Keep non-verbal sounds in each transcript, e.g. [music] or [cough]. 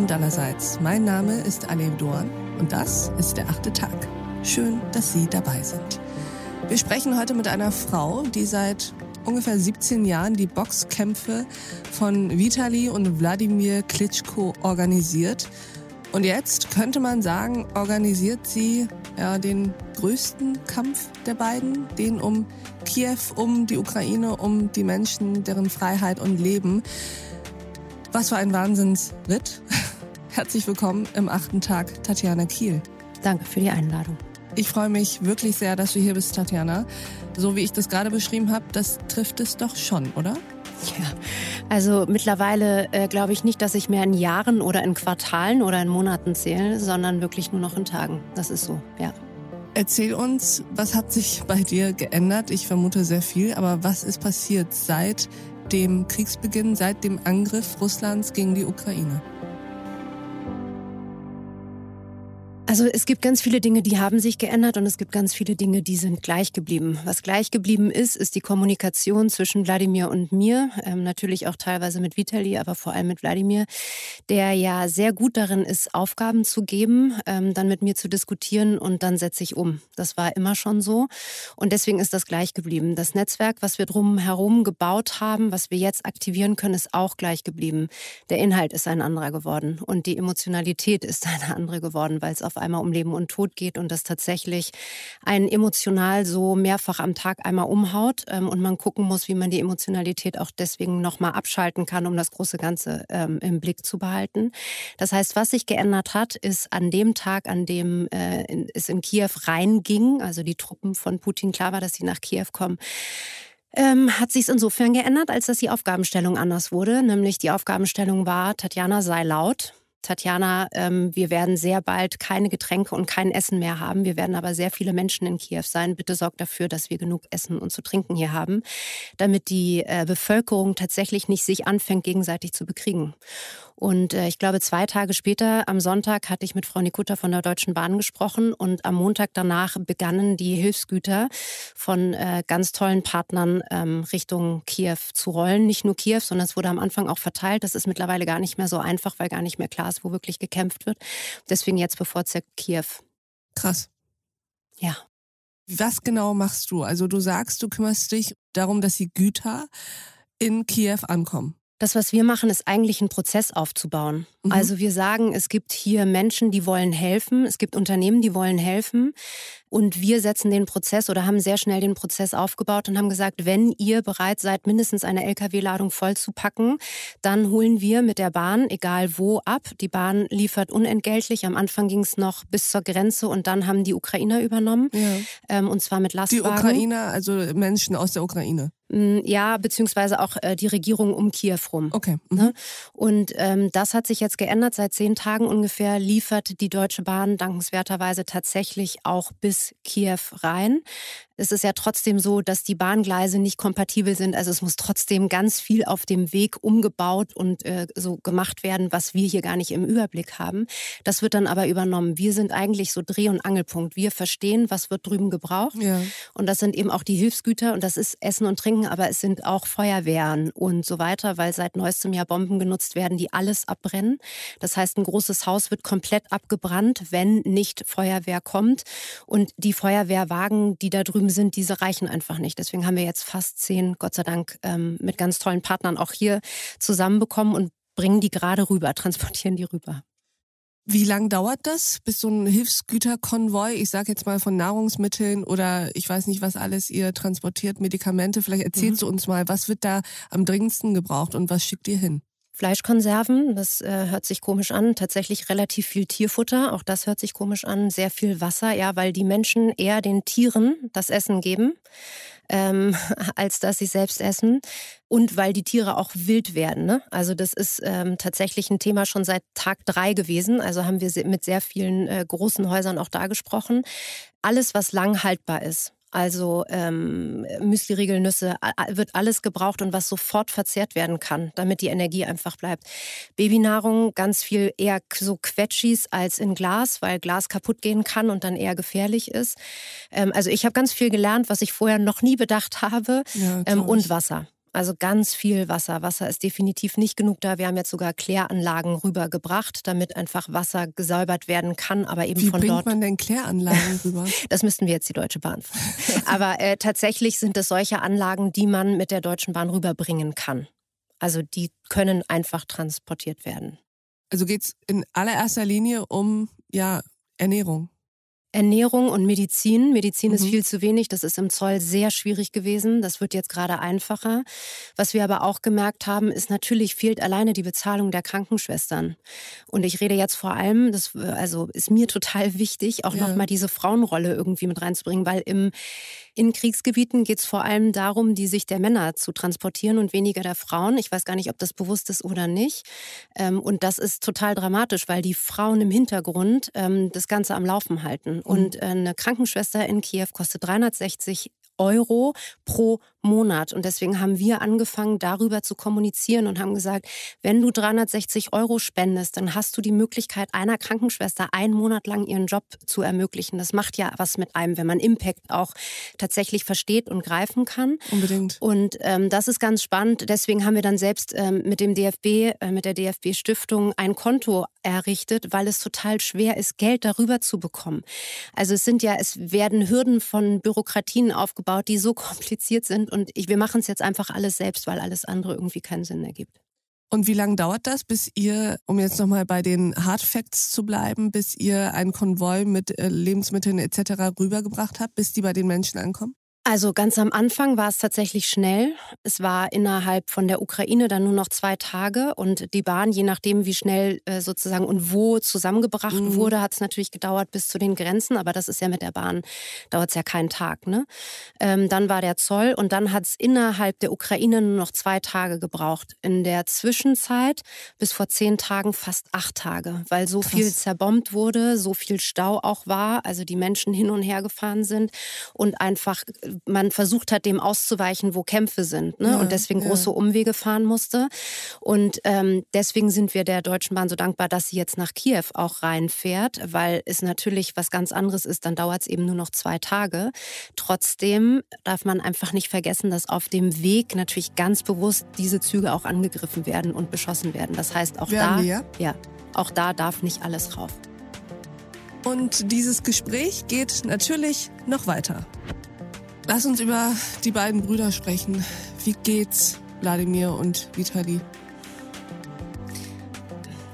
Abend allerseits. Mein Name ist Alev Dorn und das ist der achte Tag. Schön, dass Sie dabei sind. Wir sprechen heute mit einer Frau, die seit ungefähr 17 Jahren die Boxkämpfe von Vitali und Wladimir Klitschko organisiert. Und jetzt könnte man sagen, organisiert sie ja, den größten Kampf der beiden, den um Kiew, um die Ukraine, um die Menschen, deren Freiheit und Leben. Was für ein Wahnsinnsritt. Herzlich willkommen im achten Tag, Tatjana Kiel. Danke für die Einladung. Ich freue mich wirklich sehr, dass du hier bist, Tatjana. So wie ich das gerade beschrieben habe, das trifft es doch schon, oder? Ja, also mittlerweile äh, glaube ich nicht, dass ich mehr in Jahren oder in Quartalen oder in Monaten zähle, sondern wirklich nur noch in Tagen. Das ist so, ja. Erzähl uns, was hat sich bei dir geändert? Ich vermute sehr viel, aber was ist passiert seit dem Kriegsbeginn, seit dem Angriff Russlands gegen die Ukraine? Also es gibt ganz viele Dinge, die haben sich geändert und es gibt ganz viele Dinge, die sind gleich geblieben. Was gleich geblieben ist, ist die Kommunikation zwischen Wladimir und mir, ähm, natürlich auch teilweise mit Vitali, aber vor allem mit Wladimir, der ja sehr gut darin ist, Aufgaben zu geben, ähm, dann mit mir zu diskutieren und dann setze ich um. Das war immer schon so und deswegen ist das gleich geblieben. Das Netzwerk, was wir drumherum gebaut haben, was wir jetzt aktivieren können, ist auch gleich geblieben. Der Inhalt ist ein anderer geworden und die Emotionalität ist [laughs] eine andere geworden, weil es auf einmal um Leben und Tod geht und das tatsächlich einen emotional so mehrfach am Tag einmal umhaut ähm, und man gucken muss, wie man die Emotionalität auch deswegen nochmal abschalten kann, um das große Ganze ähm, im Blick zu behalten. Das heißt, was sich geändert hat, ist an dem Tag, an dem äh, es in Kiew reinging, also die Truppen von Putin, klar war, dass sie nach Kiew kommen, ähm, hat sich es insofern geändert, als dass die Aufgabenstellung anders wurde. Nämlich die Aufgabenstellung war, Tatjana sei laut, Tatjana, ähm, wir werden sehr bald keine Getränke und kein Essen mehr haben. Wir werden aber sehr viele Menschen in Kiew sein. Bitte sorgt dafür, dass wir genug Essen und zu trinken hier haben, damit die äh, Bevölkerung tatsächlich nicht sich anfängt, gegenseitig zu bekriegen. Und äh, ich glaube, zwei Tage später, am Sonntag, hatte ich mit Frau Nikutta von der Deutschen Bahn gesprochen und am Montag danach begannen die Hilfsgüter von äh, ganz tollen Partnern ähm, Richtung Kiew zu rollen. Nicht nur Kiew, sondern es wurde am Anfang auch verteilt. Das ist mittlerweile gar nicht mehr so einfach, weil gar nicht mehr klar ist, wo wirklich gekämpft wird. Deswegen jetzt bevorzugt Kiew. Krass. Ja. Was genau machst du? Also du sagst, du kümmerst dich darum, dass die Güter in Kiew ankommen. Das, was wir machen, ist eigentlich einen Prozess aufzubauen. Mhm. Also wir sagen, es gibt hier Menschen, die wollen helfen, es gibt Unternehmen, die wollen helfen. Und wir setzen den Prozess oder haben sehr schnell den Prozess aufgebaut und haben gesagt, wenn ihr bereit seid, mindestens eine Lkw-Ladung voll zu packen, dann holen wir mit der Bahn, egal wo, ab. Die Bahn liefert unentgeltlich. Am Anfang ging es noch bis zur Grenze und dann haben die Ukrainer übernommen. Ja. Ähm, und zwar mit Lastwagen. Die Ukrainer, also Menschen aus der Ukraine. Mm, ja, beziehungsweise auch äh, die Regierung um Kiew rum. Okay. Mhm. Ne? Und ähm, das hat sich jetzt geändert. Seit zehn Tagen ungefähr liefert die Deutsche Bahn dankenswerterweise tatsächlich auch bis Kiew rein. Es ist ja trotzdem so, dass die Bahngleise nicht kompatibel sind. Also es muss trotzdem ganz viel auf dem Weg umgebaut und äh, so gemacht werden, was wir hier gar nicht im Überblick haben. Das wird dann aber übernommen. Wir sind eigentlich so Dreh- und Angelpunkt. Wir verstehen, was wird drüben gebraucht. Ja. Und das sind eben auch die Hilfsgüter und das ist Essen und Trinken, aber es sind auch Feuerwehren und so weiter, weil seit neuestem Jahr Bomben genutzt werden, die alles abbrennen. Das heißt, ein großes Haus wird komplett abgebrannt, wenn nicht Feuerwehr kommt. Und die Feuerwehrwagen, die da drüben sind, diese reichen einfach nicht. Deswegen haben wir jetzt fast zehn, Gott sei Dank, ähm, mit ganz tollen Partnern auch hier zusammenbekommen und bringen die gerade rüber, [laughs] transportieren die rüber. Wie lang dauert das, bis so ein Hilfsgüterkonvoi, ich sage jetzt mal von Nahrungsmitteln oder ich weiß nicht, was alles ihr transportiert, Medikamente, vielleicht erzählst mhm. du uns mal, was wird da am dringendsten gebraucht und was schickt ihr hin? Fleischkonserven, das äh, hört sich komisch an. Tatsächlich relativ viel Tierfutter, auch das hört sich komisch an. Sehr viel Wasser, ja, weil die Menschen eher den Tieren das Essen geben, ähm, [laughs] als dass sie selbst essen. Und weil die Tiere auch wild werden. Ne? Also das ist ähm, tatsächlich ein Thema schon seit Tag drei gewesen. Also haben wir mit sehr vielen äh, großen Häusern auch da gesprochen. Alles, was lang haltbar ist. Also ähm, Müsli-Riegel, Nüsse, wird alles gebraucht und was sofort verzehrt werden kann, damit die Energie einfach bleibt. Babynahrung, ganz viel eher so Quetschis als in Glas, weil Glas kaputt gehen kann und dann eher gefährlich ist. Ähm, also ich habe ganz viel gelernt, was ich vorher noch nie bedacht habe. Ja, ähm, und Wasser. Also ganz viel Wasser. Wasser ist definitiv nicht genug da. Wir haben jetzt sogar Kläranlagen rübergebracht, damit einfach Wasser gesäubert werden kann, aber eben Wie von bringt dort. man denn Kläranlagen rüber? [laughs] Das müssten wir jetzt die Deutsche Bahn fragen. aber äh, tatsächlich sind es solche Anlagen, die man mit der Deutschen Bahn rüberbringen kann. Also die können einfach transportiert werden. Also geht's in allererster Linie um ja Ernährung. Ernährung und Medizin. Medizin ist Mhm. viel zu wenig. Das ist im Zoll sehr schwierig gewesen. Das wird jetzt gerade einfacher. Was wir aber auch gemerkt haben, ist natürlich fehlt alleine die Bezahlung der Krankenschwestern. Und ich rede jetzt vor allem, das also ist mir total wichtig, auch Ja. noch mal diese Frauenrolle irgendwie mit reinzubringen, weil im in Kriegsgebieten geht es vor allem darum, die Sicht der Männer zu transportieren und weniger der Frauen. Ich weiß gar nicht, ob das bewusst ist oder nicht. Ähm, und das ist total dramatisch, weil die Frauen im Hintergrund ähm, das Ganze am Laufen halten. Und äh, eine Krankenschwester in Kiew kostet 360 Euro pro Monat. Und deswegen haben wir angefangen, darüber zu kommunizieren und haben gesagt, wenn du 360 Euro spendest, dann hast du die Möglichkeit, einer Krankenschwester einen Monat lang ihren Job zu ermöglichen. Das macht ja was mit einem, wenn man Impact auch tatsächlich versteht und greifen kann. Unbedingt. Und ähm, das ist ganz spannend. Deswegen haben wir dann selbst ähm, mit dem DFB, äh, mit der DFB-Stiftung ein Konto errichtet, weil es total schwer ist, Geld darüber zu bekommen. Also es sind ja, es werden Hürden von Bürokratien aufgebaut, die so [laughs] kompliziert sind. Und ich, wir machen es jetzt einfach alles selbst, weil alles andere irgendwie keinen Sinn ergibt. Und wie lange dauert das, bis ihr, um jetzt nochmal bei den Hard Facts zu bleiben, bis ihr einen Konvoi mit äh, Lebensmitteln etc. rübergebracht habt, bis die bei den Menschen ankommen? Also ganz am Anfang war es tatsächlich schnell. Es war innerhalb von der Ukraine dann nur noch zwei Tage und die Bahn, je nachdem wie schnell äh, sozusagen und wo zusammengebracht Mhm. wurde, hat es natürlich gedauert bis zu den Grenzen, aber das ist ja mit der Bahn, dauert es ja keinen Tag. Ne? Ähm, dann war der Zoll und dann hat es innerhalb der Ukraine nur noch zwei Tage gebraucht. In der Zwischenzeit bis vor zehn Tagen fast acht Tage, weil so Krass. viel zerbombt wurde, so viel Stau auch war, also die Menschen hin und her gefahren sind und einfach man versucht hat, dem auszuweichen, wo Kämpfe sind ne? Ja, und deswegen ja. große Umwege fahren musste. Und ähm, deswegen sind wir der Deutschen Bahn so dankbar, dass sie jetzt nach Kiew auch reinfährt, weil es natürlich was ganz anderes ist. Dann dauert es eben nur noch zwei Tage. Trotzdem darf man einfach nicht vergessen, dass auf dem Weg natürlich ganz bewusst diese Züge auch angegriffen werden und beschossen werden. Das heißt, auch da, ja, auch da darf nicht alles rauf. Und dieses Gespräch geht natürlich noch weiter. Lass uns über die beiden Brüder sprechen. Wie geht's, Wladimir und Vitali?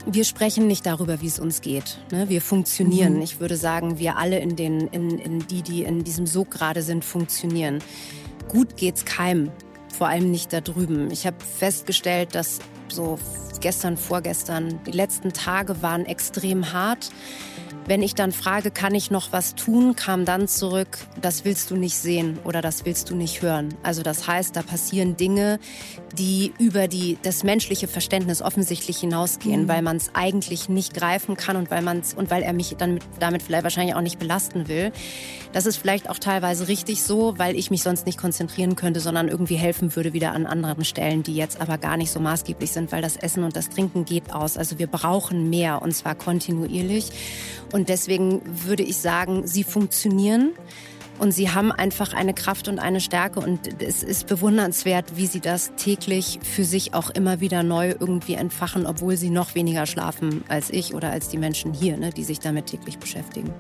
Wir sprechen nicht darüber, wie es uns geht. Ne? Wir funktionieren. Mhm. Ich würde sagen, wir alle in, den, in, in die, die in diesem Sog gerade sind, funktionieren. Gut geht's keinem. Vor allem nicht da drüben. Ich habe festgestellt, dass so gestern, vorgestern, die letzten Tage waren extrem hart. Wenn ich dann frage, kann ich noch was tun, kam dann zurück, das willst du nicht sehen oder das willst du nicht hören. Also das heißt, da passieren Dinge, die über die, das menschliche Verständnis offensichtlich hinausgehen, Mhm. weil man es eigentlich nicht greifen kann und weil man's und weil er mich dann mit, damit vielleicht wahrscheinlich auch nicht belasten will. Das ist vielleicht auch teilweise richtig so, weil ich mich sonst nicht konzentrieren könnte, sondern irgendwie helfen würde wieder an anderen Stellen, die jetzt aber gar nicht so maßgeblich sind, weil das Essen und das Trinken geht aus. Also wir brauchen mehr und zwar kontinuierlich. Und deswegen würde ich sagen, sie funktionieren. Und sie haben einfach eine Kraft und eine Stärke und es ist bewundernswert, wie sie das täglich für sich auch immer wieder neu irgendwie entfachen, obwohl sie noch weniger schlafen als ich oder als die Menschen hier, ne, die sich damit täglich beschäftigen.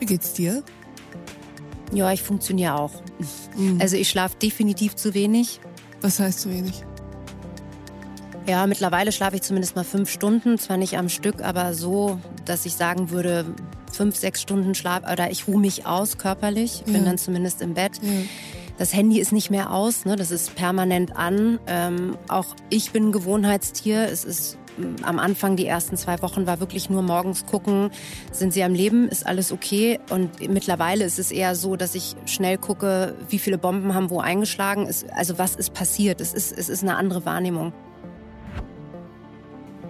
Wie geht's dir? Ja, ich funktioniere auch. Mhm. Also ich schlafe definitiv zu wenig. Was heißt so wenig? Ja, mittlerweile schlafe ich zumindest mal fünf Stunden, zwar nicht am Stück, aber so, dass ich sagen würde, fünf, sechs Stunden Schlaf oder ich ruhe mich aus körperlich, bin Ja. dann zumindest im Bett. Ja. Das Handy ist nicht mehr aus, ne? das ist permanent an. Ähm, auch ich bin ein Gewohnheitstier. Es ist mm, am Anfang, die ersten zwei Wochen, war wirklich nur morgens gucken, sind sie am Leben, ist alles okay. Und mittlerweile ist es eher so, dass ich schnell gucke, wie viele Bomben haben wo eingeschlagen. Ist, also was ist passiert? Es ist, es ist eine andere Wahrnehmung.